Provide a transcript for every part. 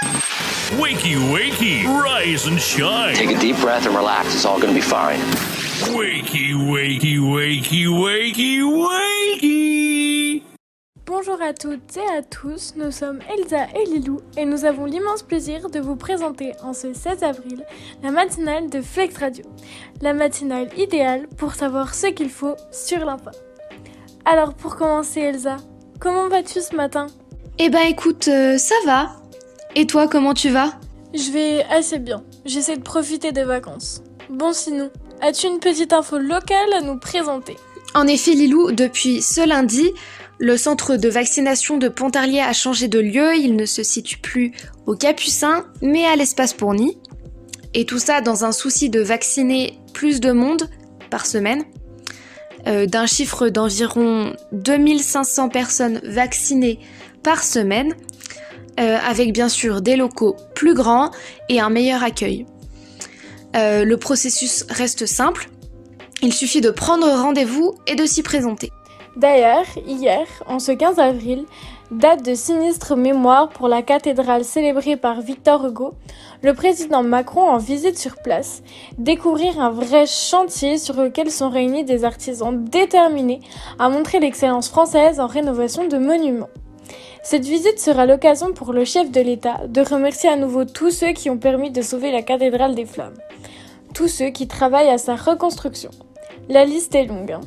Wakey, wakey, rise and shine. Take a deep breath and relax. It's all going to be fine. Wakey, wakey, wakey, wakey, wakey. Bonjour à toutes et à tous, nous sommes Elsa et Lilou et nous avons l'immense plaisir de vous présenter en ce 16 avril la matinale de Flex Radio. La matinale idéale pour savoir ce qu'il faut sur l'info. Alors pour commencer Elsa, comment vas-tu ce matin? Eh ben écoute, euh, ça va. Et toi, comment tu vas? Je vais assez bien, j'essaie de profiter des vacances. Bon sinon, as-tu une petite info locale à nous présenter? En effet, Lilou, depuis ce lundi, le centre de vaccination de Pontarlier a changé de lieu, il ne se situe plus au Capucin, mais à l'espace Pourny. Et tout ça dans un souci de vacciner plus de monde par semaine, euh, d'un chiffre d'environ 2500 personnes vaccinées par semaine, euh, avec bien sûr des locaux plus grands et un meilleur accueil. Euh, le processus reste simple, il suffit de prendre rendez-vous et de s'y présenter. D'ailleurs, hier, en ce 15 avril, date de sinistre mémoire pour la cathédrale célébrée par Victor Hugo, le président Macron en visite sur place, découvrir un vrai chantier sur lequel sont réunis des artisans déterminés à montrer l'excellence française en rénovation de monuments. Cette visite sera l'occasion pour le chef de l'État de remercier à nouveau tous ceux qui ont permis de sauver la cathédrale des flammes, tous ceux qui travaillent à sa reconstruction. La liste est longue. Hein.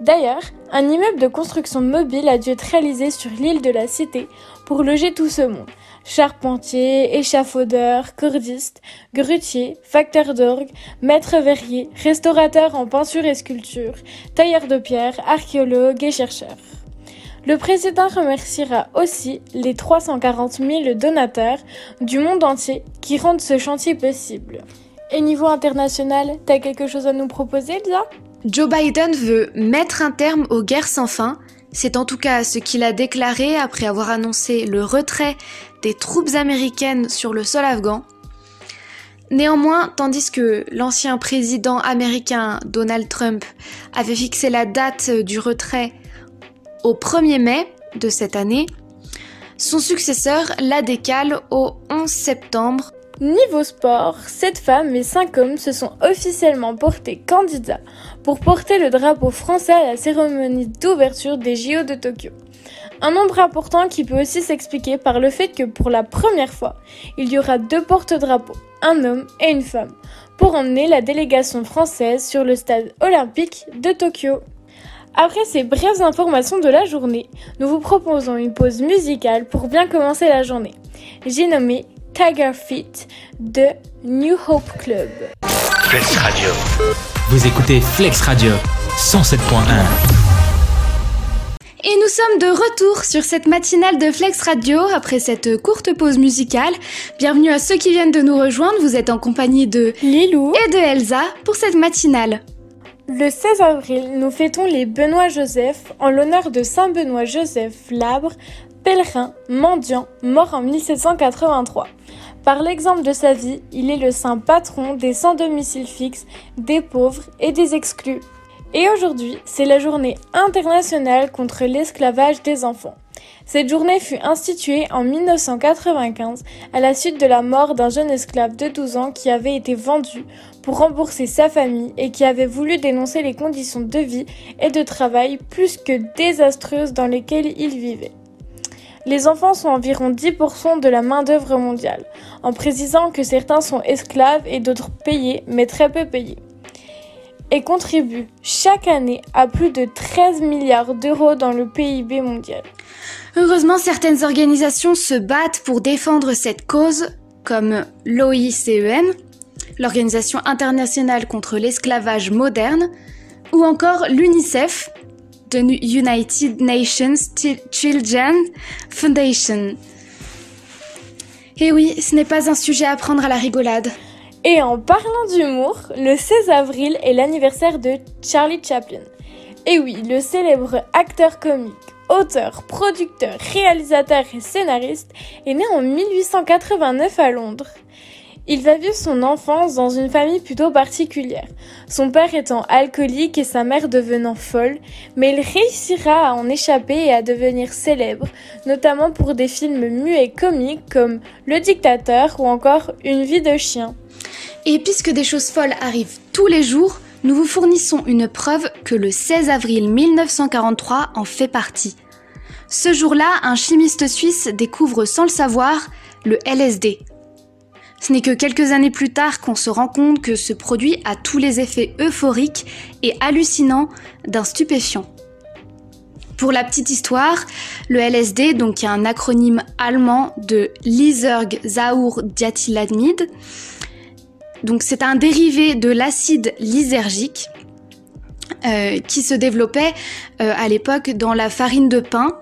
D'ailleurs, un immeuble de construction mobile a dû être réalisé sur l'île de la Cité pour loger tout ce monde. Charpentiers, échafaudeurs, cordistes, grutiers, facteurs d'orgue, maîtres verriers, restaurateurs en peinture et sculpture, tailleurs de pierre, archéologues et chercheurs. Le président remerciera aussi les 340 000 donateurs du monde entier qui rendent ce chantier possible. Et niveau international, t'as quelque chose à nous proposer, Lisa Joe Biden veut mettre un terme aux guerres sans fin. C'est en tout cas ce qu'il a déclaré après avoir annoncé le retrait des troupes américaines sur le sol afghan. Néanmoins, tandis que l'ancien président américain Donald Trump avait fixé la date du retrait au 1er mai de cette année, son successeur la décale au 11 septembre Niveau sport, sept femmes et cinq hommes se sont officiellement portés candidats pour porter le drapeau français à la cérémonie d'ouverture des JO de Tokyo. Un nombre important qui peut aussi s'expliquer par le fait que pour la première fois, il y aura deux porte-drapeaux, un homme et une femme, pour emmener la délégation française sur le stade olympique de Tokyo. Après ces brèves informations de la journée, nous vous proposons une pause musicale pour bien commencer la journée. J'ai nommé Tiger Feet de New Hope Club. Flex Radio. Vous écoutez Flex Radio 107.1. Et nous sommes de retour sur cette matinale de Flex Radio après cette courte pause musicale. Bienvenue à ceux qui viennent de nous rejoindre. Vous êtes en compagnie de Lilou et de Elsa pour cette matinale. Le 16 avril, nous fêtons les Benoît Joseph en l'honneur de Saint Benoît Joseph Labre, pèlerin, mendiant, mort en 1783. Par l'exemple de sa vie, il est le saint patron des sans domicile fixe, des pauvres et des exclus. Et aujourd'hui, c'est la journée internationale contre l'esclavage des enfants. Cette journée fut instituée en 1995 à la suite de la mort d'un jeune esclave de 12 ans qui avait été vendu pour rembourser sa famille et qui avait voulu dénoncer les conditions de vie et de travail plus que désastreuses dans lesquelles il vivait. Les enfants sont environ 10% de la main-d'œuvre mondiale, en précisant que certains sont esclaves et d'autres payés, mais très peu payés. Et contribuent chaque année à plus de 13 milliards d'euros dans le PIB mondial. Heureusement, certaines organisations se battent pour défendre cette cause, comme l'OICEN, l'Organisation internationale contre l'esclavage moderne, ou encore l'UNICEF, The United Nations Children Foundation. Et oui, ce n'est pas un sujet à prendre à la rigolade. Et en parlant d'humour, le 16 avril est l'anniversaire de Charlie Chaplin. Et oui, le célèbre acteur comique, auteur, producteur, réalisateur et scénariste est né en 1889 à Londres. Il va vivre son enfance dans une famille plutôt particulière, son père étant alcoolique et sa mère devenant folle, mais il réussira à en échapper et à devenir célèbre, notamment pour des films muets comiques comme Le Dictateur ou encore Une vie de chien. Et puisque des choses folles arrivent tous les jours, nous vous fournissons une preuve que le 16 avril 1943 en fait partie. Ce jour-là, un chimiste suisse découvre sans le savoir le LSD, ce n'est que quelques années plus tard qu'on se rend compte que ce produit a tous les effets euphoriques et hallucinants d'un stupéfiant. Pour la petite histoire, le LSD, donc un acronyme allemand de Lysergsaur-diathylamide, donc c'est un dérivé de l'acide lysergique euh, qui se développait euh, à l'époque dans la farine de pain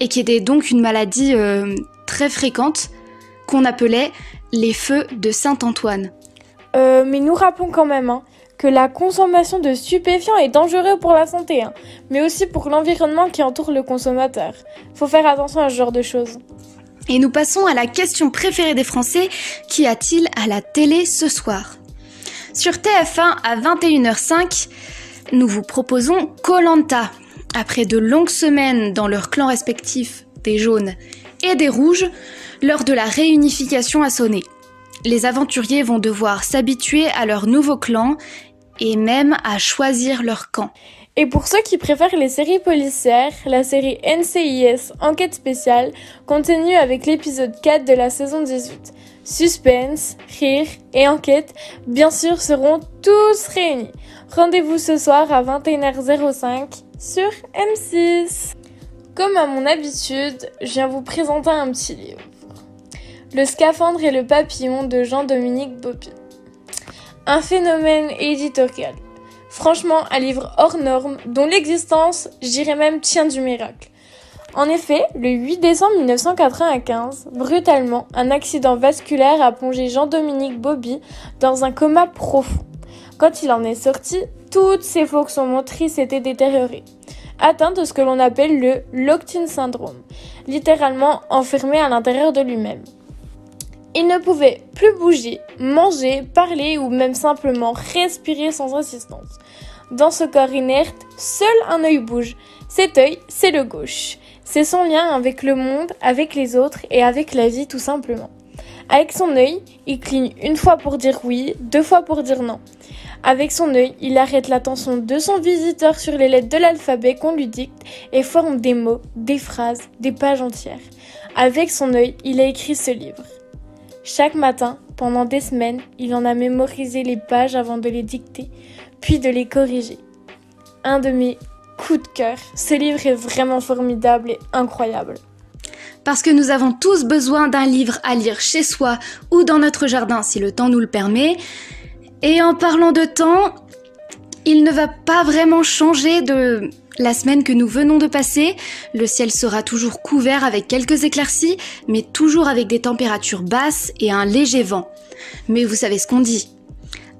et qui était donc une maladie euh, très fréquente qu'on appelait les feux de Saint-Antoine. Euh, mais nous rappelons quand même hein, que la consommation de stupéfiants est dangereuse pour la santé, hein, mais aussi pour l'environnement qui entoure le consommateur. Faut faire attention à ce genre de choses. Et nous passons à la question préférée des Français, qu'y a-t-il à la télé ce soir? Sur TF1 à 21h05, nous vous proposons Colanta. Après de longues semaines dans leurs clans respectifs des jaunes et des rouges, L'heure de la réunification a sonné. Les aventuriers vont devoir s'habituer à leur nouveau clan et même à choisir leur camp. Et pour ceux qui préfèrent les séries policières, la série NCIS Enquête spéciale continue avec l'épisode 4 de la saison 18. Suspense, rire et enquête, bien sûr, seront tous réunis. Rendez-vous ce soir à 21h05 sur M6. Comme à mon habitude, je viens vous présenter un petit livre. Le scaphandre et le papillon de Jean-Dominique Bobby. Un phénomène éditorial. Franchement, un livre hors norme, dont l'existence, j'irais même, tient du miracle. En effet, le 8 décembre 1995, brutalement, un accident vasculaire a plongé Jean-Dominique Bobby dans un coma profond. Quand il en est sorti, toutes ses fonctions motrices étaient détériorées, atteint de ce que l'on appelle le locked syndrome, littéralement enfermé à l'intérieur de lui-même. Il ne pouvait plus bouger, manger, parler ou même simplement respirer sans assistance. Dans ce corps inerte, seul un œil bouge. Cet œil, c'est le gauche. C'est son lien avec le monde, avec les autres et avec la vie tout simplement. Avec son œil, il cligne une fois pour dire oui, deux fois pour dire non. Avec son œil, il arrête l'attention de son visiteur sur les lettres de l'alphabet qu'on lui dicte et forme des mots, des phrases, des pages entières. Avec son œil, il a écrit ce livre. Chaque matin, pendant des semaines, il en a mémorisé les pages avant de les dicter, puis de les corriger. Un de mes coups de cœur, ce livre est vraiment formidable et incroyable. Parce que nous avons tous besoin d'un livre à lire chez soi ou dans notre jardin si le temps nous le permet. Et en parlant de temps, il ne va pas vraiment changer de la semaine que nous venons de passer, le ciel sera toujours couvert avec quelques éclaircies, mais toujours avec des températures basses et un léger vent. Mais vous savez ce qu'on dit.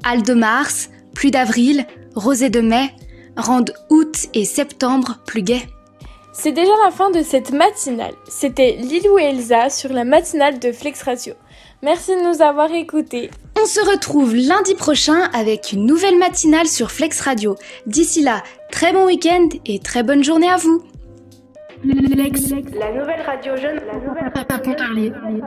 Al de mars, pluie d'avril, rosée de mai, rendent août et septembre plus gais. C'est déjà la fin de cette matinale. C'était Lilou et Elsa sur la matinale de Flex Radio. Merci de nous avoir écoutés. On se retrouve lundi prochain avec une nouvelle matinale sur Flex Radio. D'ici là, très bon week-end et très bonne journée à vous. la nouvelle radio jeune, la nouvelle radio jeune.